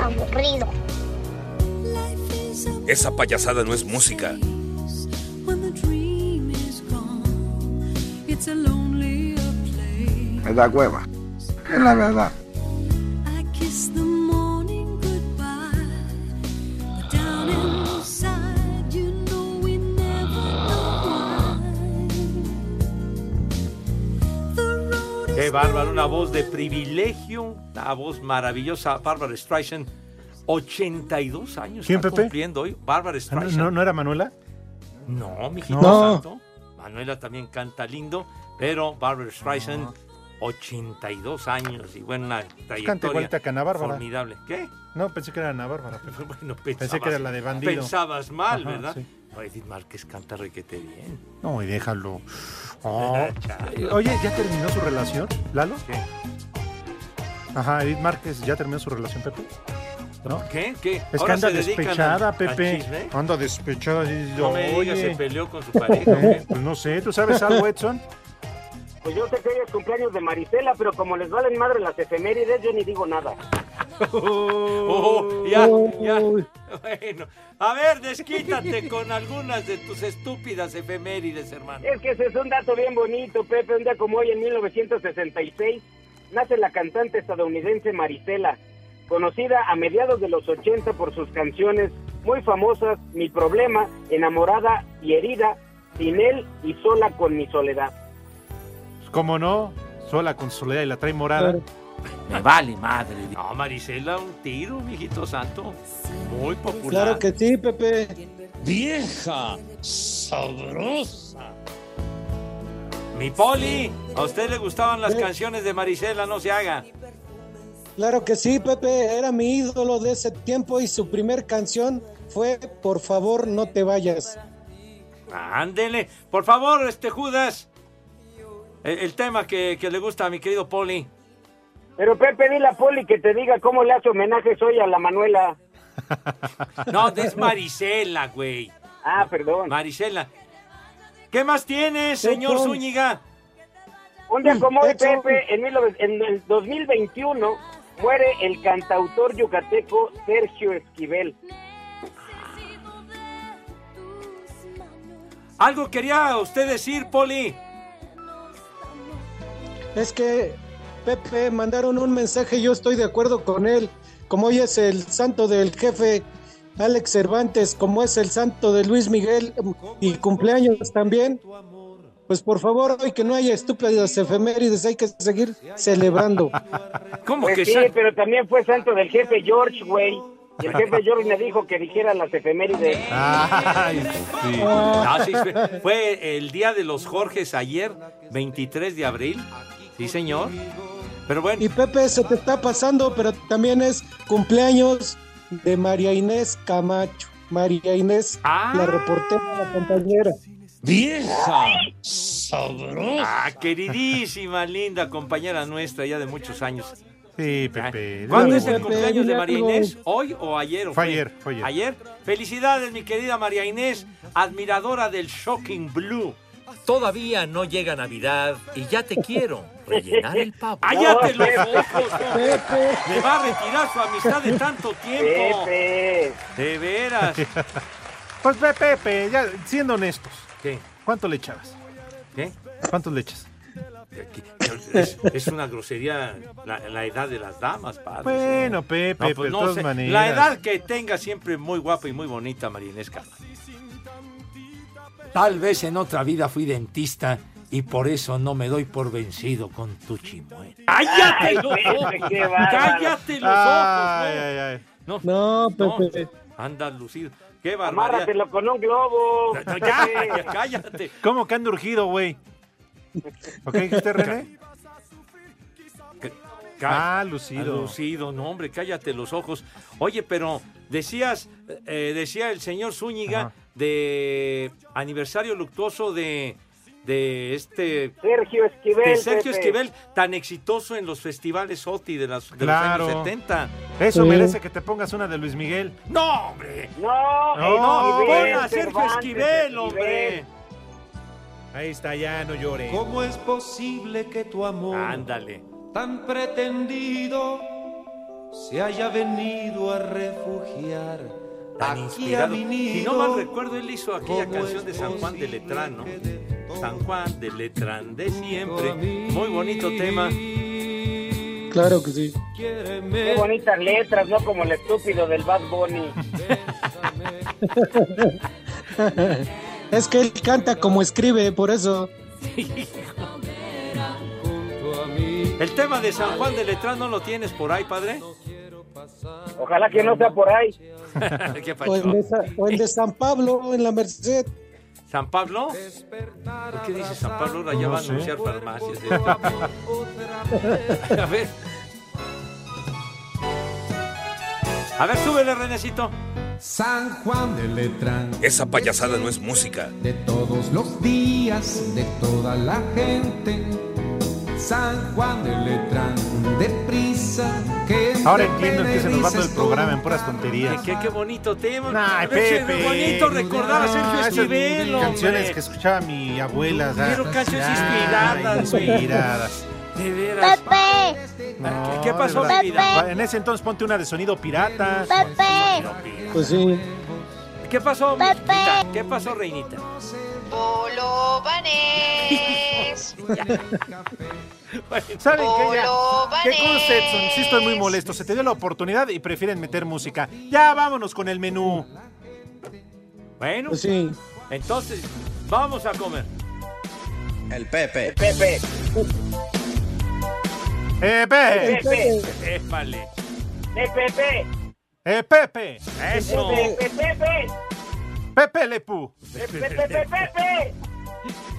Aburrido. Esa payasada no es música. Me da hueva. Es la verdad. Qué bárbaro, una voz de privilegio, una voz maravillosa. Bárbara Streisand, 82 años ¿Quién, está Pepe? cumpliendo hoy. Bárbara ¿No, Streisand. no, no era Manuela? No, mijito No. santo. Manuela también canta lindo, pero Barbara Streisand, 82 años y bueno, una trayectoria igualita que Ana Bárbara. formidable. ¿Qué? No, pensé que era Ana Bárbara. Pepe. Bueno, pensé que era la de bandido. Pensabas mal, Ajá, ¿verdad? sí. No, Edith Márquez canta requete bien. No, y déjalo. Oh. Eh, Oye, ¿ya terminó su relación, Lalo? ¿Qué? Ajá, Edith Márquez, ¿ya terminó su relación, Pepe? ¿No? ¿Qué? ¿Qué? Es que ¿Ahora anda despechada, Pepe. Anda despechada. y- No me digas, se peleó con su pareja. ¿o qué? Pues no sé, ¿tú sabes algo, Edson? Pues yo sé que hoy es cumpleaños de Marisela, pero como les valen madre las efemérides, yo ni digo nada. Oh, ya, ya. Bueno, a ver, desquítate con algunas de tus estúpidas efemérides, hermano. Es que ese es un dato bien bonito, Pepe. Un día como hoy, en 1966, nace la cantante estadounidense Marisela, conocida a mediados de los 80 por sus canciones muy famosas Mi Problema, Enamorada y Herida, Sin él y Sola con mi soledad. ¿Cómo no? Sola con soledad y la trae morada. Me vale madre. No, Marisela, un tiro, mijito santo. Muy popular. Claro que sí, Pepe. ¡Vieja sabrosa! Mi Poli, ¿a usted le gustaban las canciones de Marisela? No se haga. Claro que sí, Pepe, era mi ídolo de ese tiempo y su primer canción fue Por favor no te vayas. Ándele. Por favor, este Judas. El, el tema que, que le gusta a mi querido Poli. Pero Pepe, dile a Poli que te diga cómo le hace homenajes hoy a la Manuela. No, es Marisela, güey. Ah, perdón. Marisela. ¿Qué más tienes, señor. Zúñiga? Un día como hoy, Pepe, en, 19 en el 2021 muere el cantautor yucateco Sergio Esquivel. ¿Algo quería usted decir, Poli? Es que, Pepe, mandaron un mensaje yo estoy de acuerdo con él. Como hoy es el santo del jefe Alex Cervantes, como es el santo de Luis Miguel y cumpleaños también, pues por favor, hoy que no haya estúpidas efemérides, hay que seguir celebrando. ¿Cómo Pues que sí, pero también fue santo del jefe George, güey. Y el jefe George me dijo que dijera las efemérides. Ay, sí. Ah, sí, fue, fue el día de los Jorges ayer, 23 de abril. Sí, señor. Pero bueno. Y Pepe, se te está pasando, pero también es cumpleaños de María Inés Camacho. María Inés, la reportera, la compañera. ¡Vieja! ¡Sabrosa! Ah, queridísima, linda compañera nuestra ya de muchos años. Sí, Pepe. ¿Cuándo es el cumpleaños de María. Inés? ¿Hoy o ayer? o Fue ayer, fue ayer. Felicidades, mi querida María Inés, admiradora del Shocking Blue. Todavía no llega Navidad y ya te quiero rellenar el pavo. ¡Cállate los Pepe. ojos! Me va a retirar su amistad de tanto tiempo. Pepe. De veras. Pues ve, Pepe, ya siendo honestos. ¿Qué? ¿Cuánto le echabas? ¿Qué? ¿Cuántos le echas? Es, es una grosería la, la edad de las damas, padre. Bueno, Pepe, No, pues de no todas sé. maneras. La edad que tenga siempre muy guapa y muy bonita, María Inés Camacho. Tal vez en otra vida fui dentista y por eso no me doy por vencido con tu chimuelo. ¡Cállate los ojos! qué bárbaro. ¡Cállate los Ay, ojos! ay, ay. No, No, no, Pepe. anda lucido. ¡Qué barbaridad! Amárratelo con un globo. No, ya, ya, cállate. ¿Cómo que anda urgido, güey? ¿Ok, dijiste, René? Ah, lucido. Lucido, no, hombre, cállate los ojos. Oye, pero decías, eh, decía el señor Zúñiga Ajá. De aniversario luctuoso de, de este Sergio Esquivel. de Sergio Pepe. Esquivel, tan exitoso en los festivales OTI de, las, de Claro. los años 70. Eso Sí. merece que te pongas una de Luis Miguel. ¡No, hombre! No, No, Esquivel, ¡Pon a Sergio Cervantes, Esquivel, hombre! Ahí está, ya no llore. ¿Cómo es posible que tu amor Ándale. tan pretendido se haya venido a refugiar Tan aquí a inspirado. mi nido? Si no mal recuerdo, él hizo aquella ¿Cómo canción de San Juan de Letrán, ¿no? San Juan de Letrán de siempre. Muy bonito tema. Claro que sí. Qué bonitas letras, no como el estúpido del Bad Bunny. es que él canta como escribe, por eso. El tema de San Juan de Letrán no lo tienes por ahí, padre. Ojalá que no sea por ahí. ¿Qué O el, de, Sa- o el de San Pablo en la Merced. ¿San Pablo? ¿Por qué dice San Pablo? Ahora ya va a anunciar farmacias. a ver. A ver, súbele, Renecito. San Juan de Letrán, Esa payasada no es música. de todos los días, de toda la gente. San Juan de Letrán, deprisa, que Ahora entiendo que se nos va todo el programa en puras tonterías. Qué, qué bonito tema. Ay, Pero qué Pepe. bonito recordar a Sergio Esquivel, Canciones hombre. que escuchaba mi abuela. o sea, Quiero canciones ay, inspiradas, güey. Inspiradas. De veras. Pepe, No, ¿Qué pasó, vida? En ese entonces ponte una de sonido pirata. Pepe, Pues sí. ¿Qué pasó, Pepe. Reinita? ¿Qué pasó, Reinita? ¿Saben qué? Ya. ¿Qué? Sí estoy muy molesto. Se te dio la oportunidad y prefieren meter música. Ya, vámonos con el menú. Bueno, Pues sí. entonces, vamos a comer. El Pepe. Pepe, ¡Eh, Pepe! Pepe, Épale. Pepe, ¡Eh, Pepe! Eso. Pepe, Pepe, ¡Pepe Lepú! Pepe, Pepe, Pepe.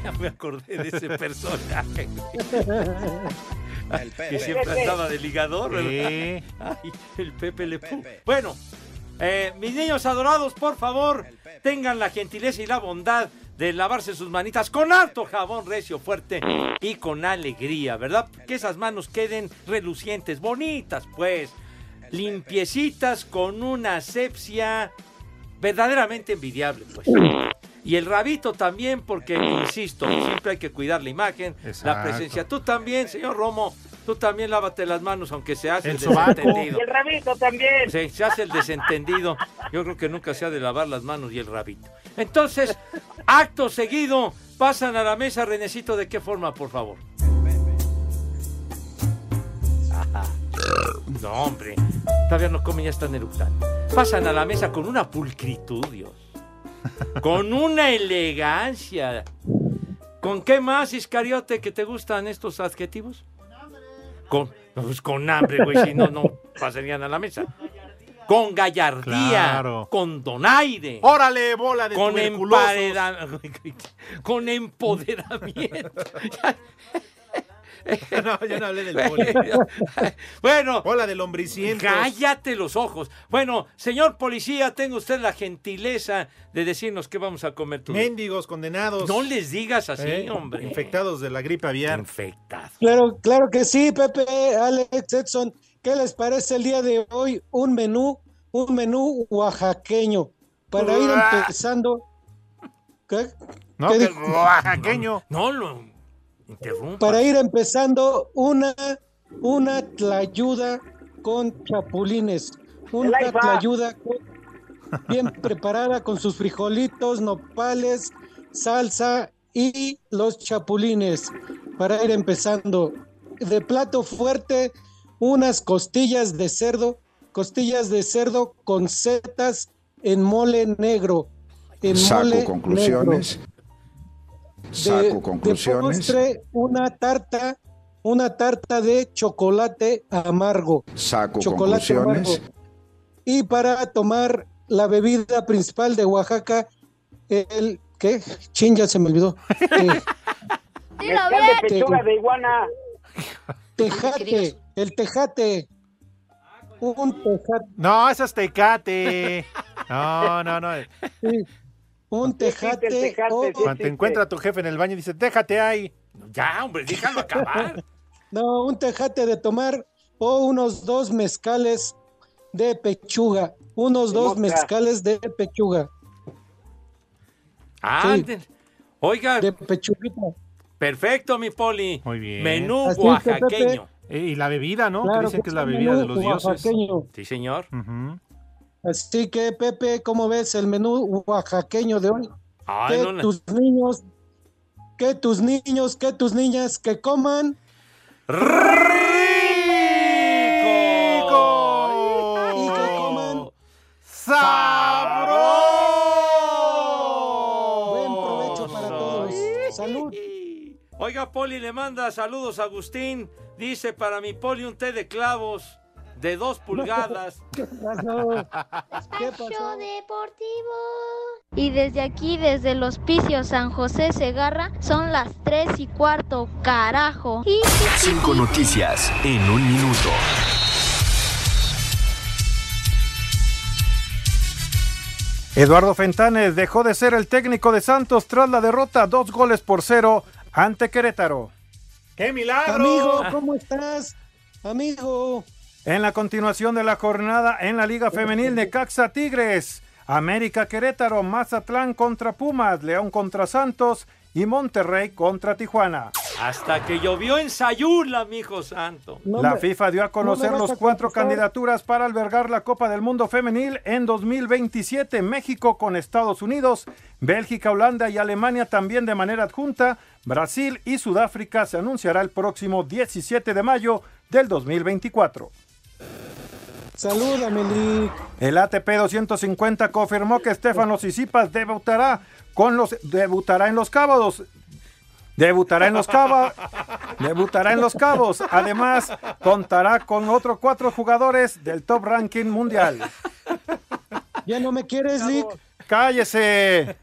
Ya me acordé de ese personaje. El que Pepe. siempre andaba de ligador. Ay, el Pepe Le. Bueno, eh, mis niños adorados, por favor, tengan la gentileza y la bondad de lavarse sus manitas con harto jabón recio, fuerte y con alegría, ¿verdad? Que esas manos queden relucientes, bonitas, pues, limpiecitas con una asepsia verdaderamente envidiable, pues. Y el rabito también, porque, insisto, siempre hay que cuidar la imagen, la presencia. Tú también, señor Romo, tú también lávate las manos, aunque se hace el, El desentendido. Y el rabito también. Sí, se hace el desentendido. Yo creo que nunca se ha de lavar las manos y el rabito. Entonces, acto seguido, pasan a la mesa, Renecito, ¿de qué forma, por favor? No, hombre, todavía no comen, ya están eructando. Pasan a la mesa con una pulcritud, Dios. Con una elegancia. ¿Con qué más, Iscariote, que te gustan estos adjetivos? Con, pues con hambre, güey, si no, no pasarían a la mesa. Con gallardía, Claro. con donaire, ¡Órale, bola de con, empareda- con empoderamiento. No, yo no hablé del poli. bueno, Bola de lombricientos. cállate los ojos. Bueno, señor policía, tenga usted la gentileza de decirnos qué vamos a comer tú. Mendigos, condenados. No les digas así, ¿eh? hombre. Infectados de la gripe aviar. Infectados. Claro, claro que sí, Pepe, Alex, Edson. ¿Qué les parece el día de hoy? Un menú, un menú oaxaqueño para ir empezando. ¿Qué? No, ¿Qué oaxaqueño. No lo interrumpa. Para ir empezando una, una tlayuda con chapulines. Una tlayuda con- bien preparada con sus frijolitos, nopales, salsa y los chapulines. Para ir empezando. De plato fuerte, unas costillas de cerdo, costillas de cerdo con setas en mole negro. En Saco mole conclusiones. negro. De- Saco conclusiones. De postre, una tarta, una tarta de chocolate amargo. Saco chocolate conclusiones. amargo. Y para tomar la bebida principal de Oaxaca, el ¿qué? Chin, ya se me olvidó. Eh, Mezcal de pechuga de iguana. tejate, el tejate. Un tejate, No, eso es tecate. No, no, no. sí, un tejate. tejate, o- sí. Cuando te encuentra tu jefe en el baño y dice, déjate ahí. Ya, hombre, déjalo acabar. No, un tejate de tomar o unos dos mezcales de pechuga. Unos De dos mosca. mezcales de pechuga. Anden. Oiga, De pechuguita. perfecto, mi poli. Muy bien. Menú Así es que, oaxaqueño. Eh, Y la bebida, ¿no? Claro que dicen que es la sí, bebida de los dioses. oaxaqueño. Sí, señor. Ujú. Así que, Pepe, ¿cómo ves el menú oaxaqueño de hoy? Ay, que no, tus niños, que tus niños, que tus niñas, que coman y que coman buen provecho para todos. Salud. Oiga, Poli le manda saludos a Agustín. Dice para mi Poli un té de clavos de dos pulgadas. ¿Qué pasó? ¿Qué pasó? Deportivo. Y desde aquí, desde el hospicio San José Segarra, son las 3 y cuarto, carajo. Cinco noticias en un minuto. Eduardo Fentanes dejó de ser el técnico de Santos tras la derrota dos goles por cero ante Querétaro. ¡Qué milagro! Amigo, ¿cómo estás? Amigo. En la continuación de la jornada en la Liga Femenil Necaxa Tigres, América Querétaro, Mazatlán contra Pumas, León contra Santos y Monterrey contra Tijuana. Hasta que llovió en Sayula, mijo santo. la FIFA dio a conocer no los a cuatro contestar. candidaturas para albergar la Copa del Mundo Femenil en 2027. México con Estados Unidos, Bélgica, Holanda y Alemania también de manera adjunta. Brasil y Sudáfrica se anunciará el próximo 17 de mayo del 2024. Salúdame, Lick. El ATP 250 confirmó que Estefano Sisipas debutará con los debutará en los Cabos. Debutará en los Cabos. Debutará en los Cabos. Además, contará con otros cuatro jugadores del top ranking mundial. ¿Ya no me quieres, Lick? ¡Cállese!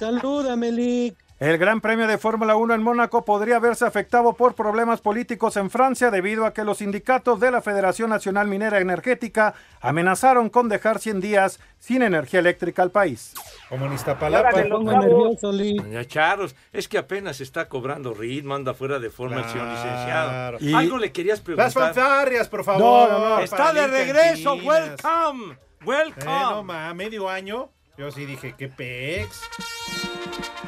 Salúdame, Lick. El Gran Premio de Fórmula 1 en Mónaco podría verse afectado por problemas políticos en Francia debido a que los sindicatos de la Federación Nacional Minera Energética amenazaron con dejar 100 días sin energía eléctrica al país. Comunista Palapa. nervioso, Lee. Doña Charros, es que apenas está cobrando ritmo, anda fuera de forma el señor licenciado. Y- Algo le querías preguntar. Las fanfarrias, por favor. No, no, no. Está de regreso, welcome, welcome. Eh, no, ma, medio año. Yo sí dije, qué pex.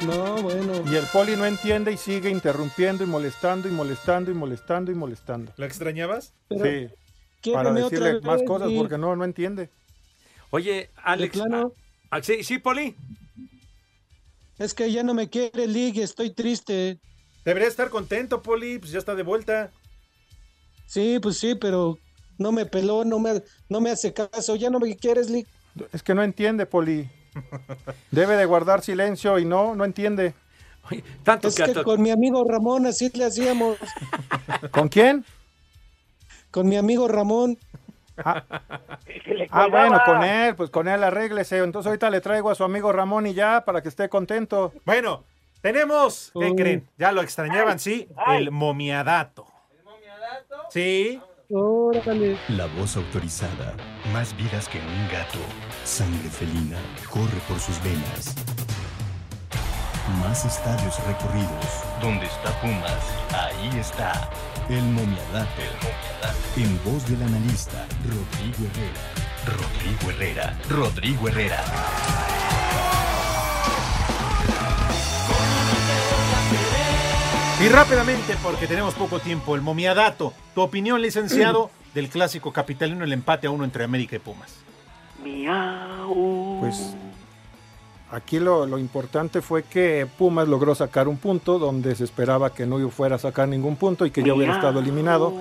No, bueno. Y el poli no entiende y sigue interrumpiendo y molestando y molestando y molestando y molestando. ¿La extrañabas? Pero, sí. Para otra decirle más vez, cosas y- porque no, no entiende. Oye, Alex. plano? ah, ah, sí, sí, Poli. Es que ya no me quiere League, estoy triste. Debería estar contento, Poli, pues ya está de vuelta. Sí, pues sí, pero no me peló, no me, no me hace caso. Ya no me quieres, League. Es que no entiende, poli. Debe de guardar silencio y no, no entiende. tanto Es que con mi amigo Ramón así le hacíamos. ¿Con quién? Con mi amigo Ramón. Ah, bueno, con él, pues con él arréglese. Entonces ahorita le traigo a su amigo Ramón y ya, para que esté contento. Bueno, tenemos, ¿qué creen? Ya lo extrañaban, sí, el momiadato. Sí. La voz autorizada. Más vidas que un gato. Sangre felina corre por sus venas. Más estadios recorridos. Donde está Pumas, ahí está. El momiadato. En voz del analista Rodrigo Herrera. Rodrigo Herrera. Rodrigo Herrera. Y rápidamente, porque tenemos poco tiempo, el momiadato. Tu opinión, licenciado, del clásico capitalino, el empate a uno entre América y Pumas. Pues aquí lo, lo importante fue que Pumas logró sacar un punto donde se esperaba que no fuera a sacar ningún punto y que ya hubiera estado eliminado.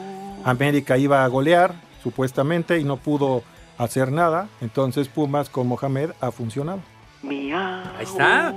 América iba a golear, supuestamente, y no pudo hacer nada. Entonces Pumas con Mohamed ha funcionado. Ahí está.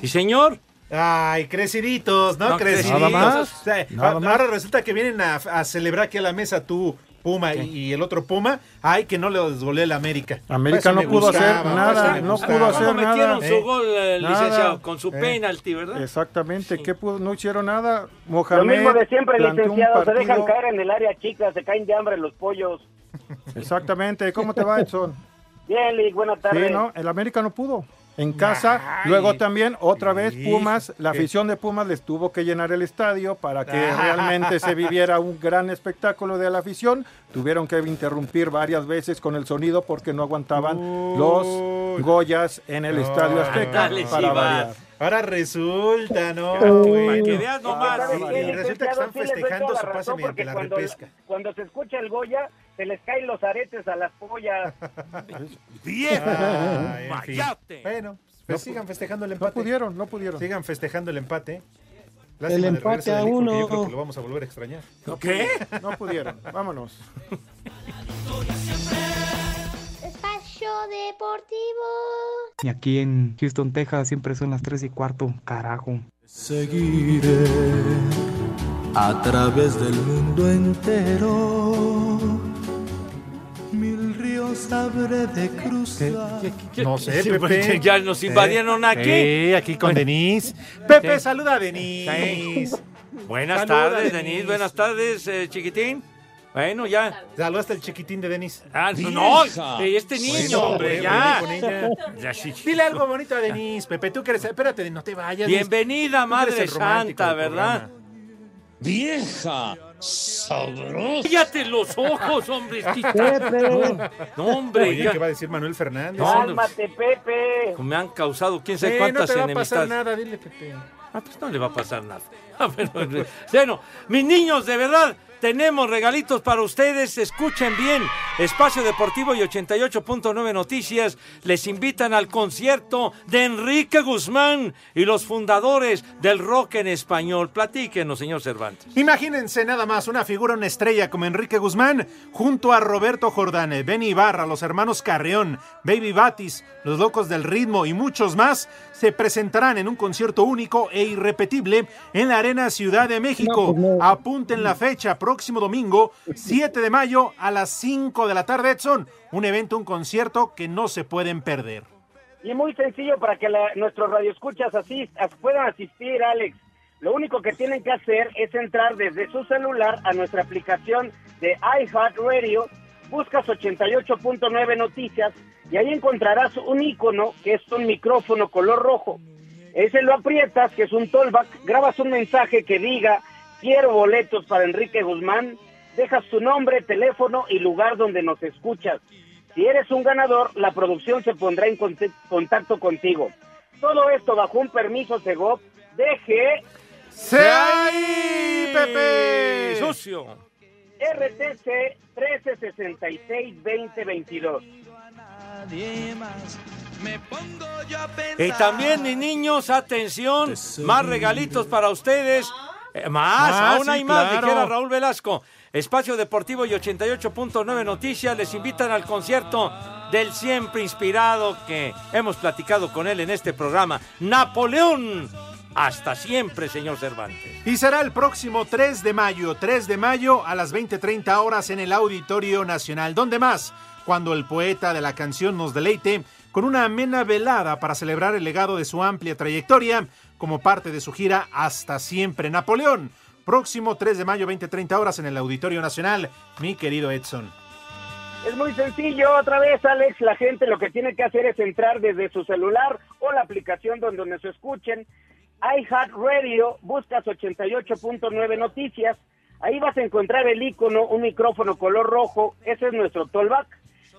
Sí, señor. Ay, creciditos, ¿no? No, creciditos. Nada más, O sea, nada a- más. Ahora resulta que vienen a, a celebrar aquí a la mesa tú, Puma, y, y el otro Puma. Ay, que no le desgolé el América. América no pudo hacer nada, no pudo hacer ¿Cómo metieron nada. su Eh, gol, eh, nada. licenciado? Con su Eh, penalti, ¿verdad? Exactamente, ¿qué pudo? No hicieron nada. Mohamed Lo mismo de siempre, licenciado. Se dejan caer en el área chica, se caen de hambre los pollos. Exactamente, ¿cómo te va, Edson? Bien, Lick, buenas tardes. Sí, no, el América no pudo. En casa, luego también, otra vez, Pumas, la ¿qué? afición de Pumas les tuvo que llenar el estadio para que Ah. realmente se viviera un gran espectáculo de la afición. Tuvieron que interrumpir varias veces con el sonido porque no aguantaban los Goyas en el Estadio Azteca para variar. Ahora resulta, ¿no? Para que veas nomás. ¿Sabe qué, Y resulta que están festejando su pase mediante la cuando, repesca. cuando se escucha el Goya, se les caen los aretes a las pollas. Ah, en. Bueno, pues No sigan festejando el No empate. pudieron, no pudieron. Sigan festejando el empate. El del empate a uno. Yo creo que lo vamos a volver a extrañar. ¿Qué? No pudieron. Vámonos. Espacio Deportivo. Y aquí en Houston, Texas, siempre son las 3 y cuarto. Carajo. Seguiré a través del mundo entero. Mil ríos habré de cruzar. No sé, Sí, Pepe. ya nos invadieron aquí. Sí, aquí con Denise. Pepe, saluda a Denise. Buenas Saluda, tardes, Denise. Denis. Buenas tardes, eh, chiquitín. Bueno, ya. Saludaste el chiquitín de Denise. Ah, no, eh, este niño, Bueno, hombre, ya. sí. Dile algo bonito a Denise, Pepe. Tú que eres. Espérate, no te vayas. Bienvenida, Madre Santa, ¿verdad? Vieja sabrosa. Cállate los ojos, hombre. Pepe. No, hombre. Oye, ya. ¿qué va a decir Manuel Fernández? No, Cálmate, Pepe. Me han causado quién sabe Eh, no cuántas te va a pasar enemistades. nada, dile, Pepe. Ah, pues no le va a pasar nada. Ah, bueno, mis niños, de verdad, tenemos regalitos para ustedes. Escuchen bien. Espacio Deportivo y 88.9 Noticias les invitan al concierto de Enrique Guzmán y los fundadores del rock en español. Platíquenos, señor Cervantes. Imagínense nada más una figura, una estrella como Enrique Guzmán, junto a Roberto Jordán, Benny Ibarra, los hermanos Carreón, Baby Batis, los Locos del Ritmo y muchos más, se presentarán en un concierto único e irrepetible en la Arena Ciudad de México. Apunten la fecha, próximo domingo, 7 de mayo a las 5 de la tarde, Edson. Un evento, un concierto que no se pueden perder. Y muy sencillo para que la- nuestros radioescuchas así as- puedan asistir, Alex. Lo único que tienen que hacer es entrar desde su celular a nuestra aplicación de iHeartRadio, buscas 88.9 noticias y ahí encontrarás un icono que es un micrófono color rojo. Ese lo aprietas, que es un tollback, grabas un mensaje que diga quiero boletos para Enrique Guzmán, dejas tu nombre, teléfono y lugar donde nos escuchas. Si eres un ganador, la producción se pondrá en contacto contigo. Todo esto bajo un permiso Segov DG ¡Se ahí, Pepe! ¡Sucio! RTC 1366-2022. Y también, mis niños, atención, más regalitos para ustedes. Eh, más, Ah, aún sí, hay más, claro. dijera Raúl Velasco. Espacio Deportivo y 88.9 Noticias les invitan al concierto del siempre inspirado que hemos platicado con él en este programa, Napoleón. Hasta siempre, señor Cervantes. Y será el próximo 3 de mayo, 3 de mayo a las 20:30 horas en el Auditorio Nacional. ¿Dónde más? Cuando el poeta de la canción nos deleite con una amena velada para celebrar el legado de su amplia trayectoria como parte de su gira Hasta siempre Napoleón. Próximo 3 de mayo, 20:30 horas en el Auditorio Nacional, mi querido Edson. Es muy sencillo, otra vez Alex, la gente lo que tiene que hacer es entrar desde su celular o la aplicación donde nos escuchen. iHeartRadio, buscas 88.9 noticias, ahí vas a encontrar el icono, un micrófono color rojo, ese es nuestro tollback.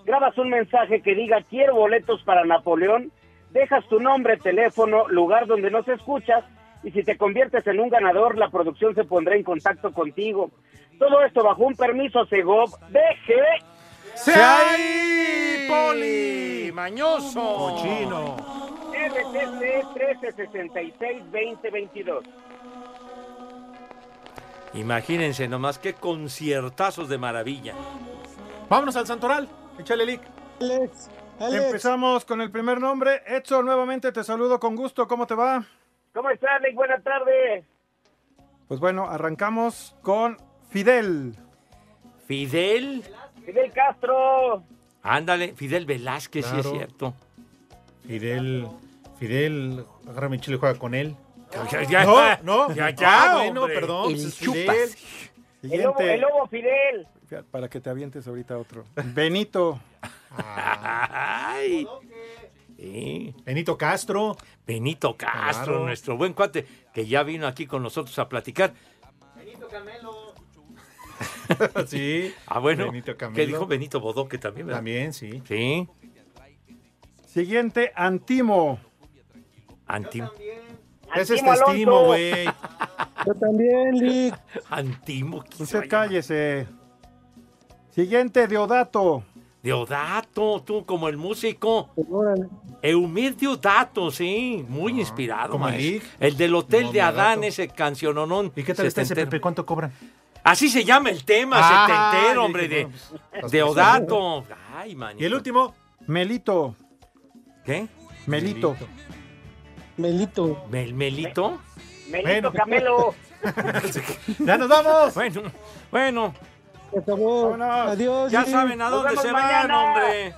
Grabas un mensaje que diga quiero boletos para Napoleón, dejas tu nombre, teléfono, lugar donde nos escuchas y si te conviertes en un ganador, la producción se pondrá en contacto contigo. Todo esto bajo un permiso Segov DG ¡Se Poli! ¡Mañoso! ¡Cochino! RTC 1366-2022. Imagínense nomás qué conciertazos de maravilla. Vámonos al Santoral. Échale, Lick. Alex, Alex. Empezamos con el primer nombre. Edson, nuevamente te saludo con gusto. ¿Cómo te va? ¿Cómo estás, Alex? Buenas tardes. Pues bueno, arrancamos con Fidel. Fidel. Fidel Castro. Ándale, Fidel Velázquez, sí Claro. es cierto. Fidel, Fidel, agarra mi chile y juega con él. Ya, ya, no, no, ya, ya, Ah, bueno, hombre. perdón. El pues. Fidel. El lobo, el lobo Fidel. Para que te avientes ahorita otro. Benito. Ay. Sí. Benito Castro. Benito Castro, Claro. nuestro buen cuate, que ya vino aquí con nosotros a platicar. sí. Ah, bueno. Benito Camelo. ¿Qué dijo Benito Bodoque también? ¿verdad? También, sí. Sí. Siguiente, Antimo. Antimo. Ese es testimo, güey. Yo también, Lick. Antimo. ¿quién se Usted vaya? cállese. Siguiente, Deodato. Deodato, tú como el músico. Órale. Eumir Deodato, sí, muy inspirado. como maestro. Lick. El del Hotel de Adán, ese canciononón. ¿Y qué tal está ese. Pepe? ¿Cuánto cobran? Así se llama el tema, Ah, setentero, hombre, dije, de bueno, pues, Deodato. Ay, manito. Y el último, Melito. ¿Qué? Melito. Melito. ¿Mel Melito? Melito Bueno. Camelo. ya nos vamos. Bueno, bueno, acabó. Vámonos. Adiós. ya saben a dónde se mañana. van, hombre.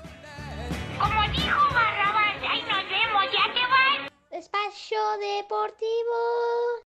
Como dijo Barrabás, ahí nos vemos, ya te vas. Espacio Deportivo.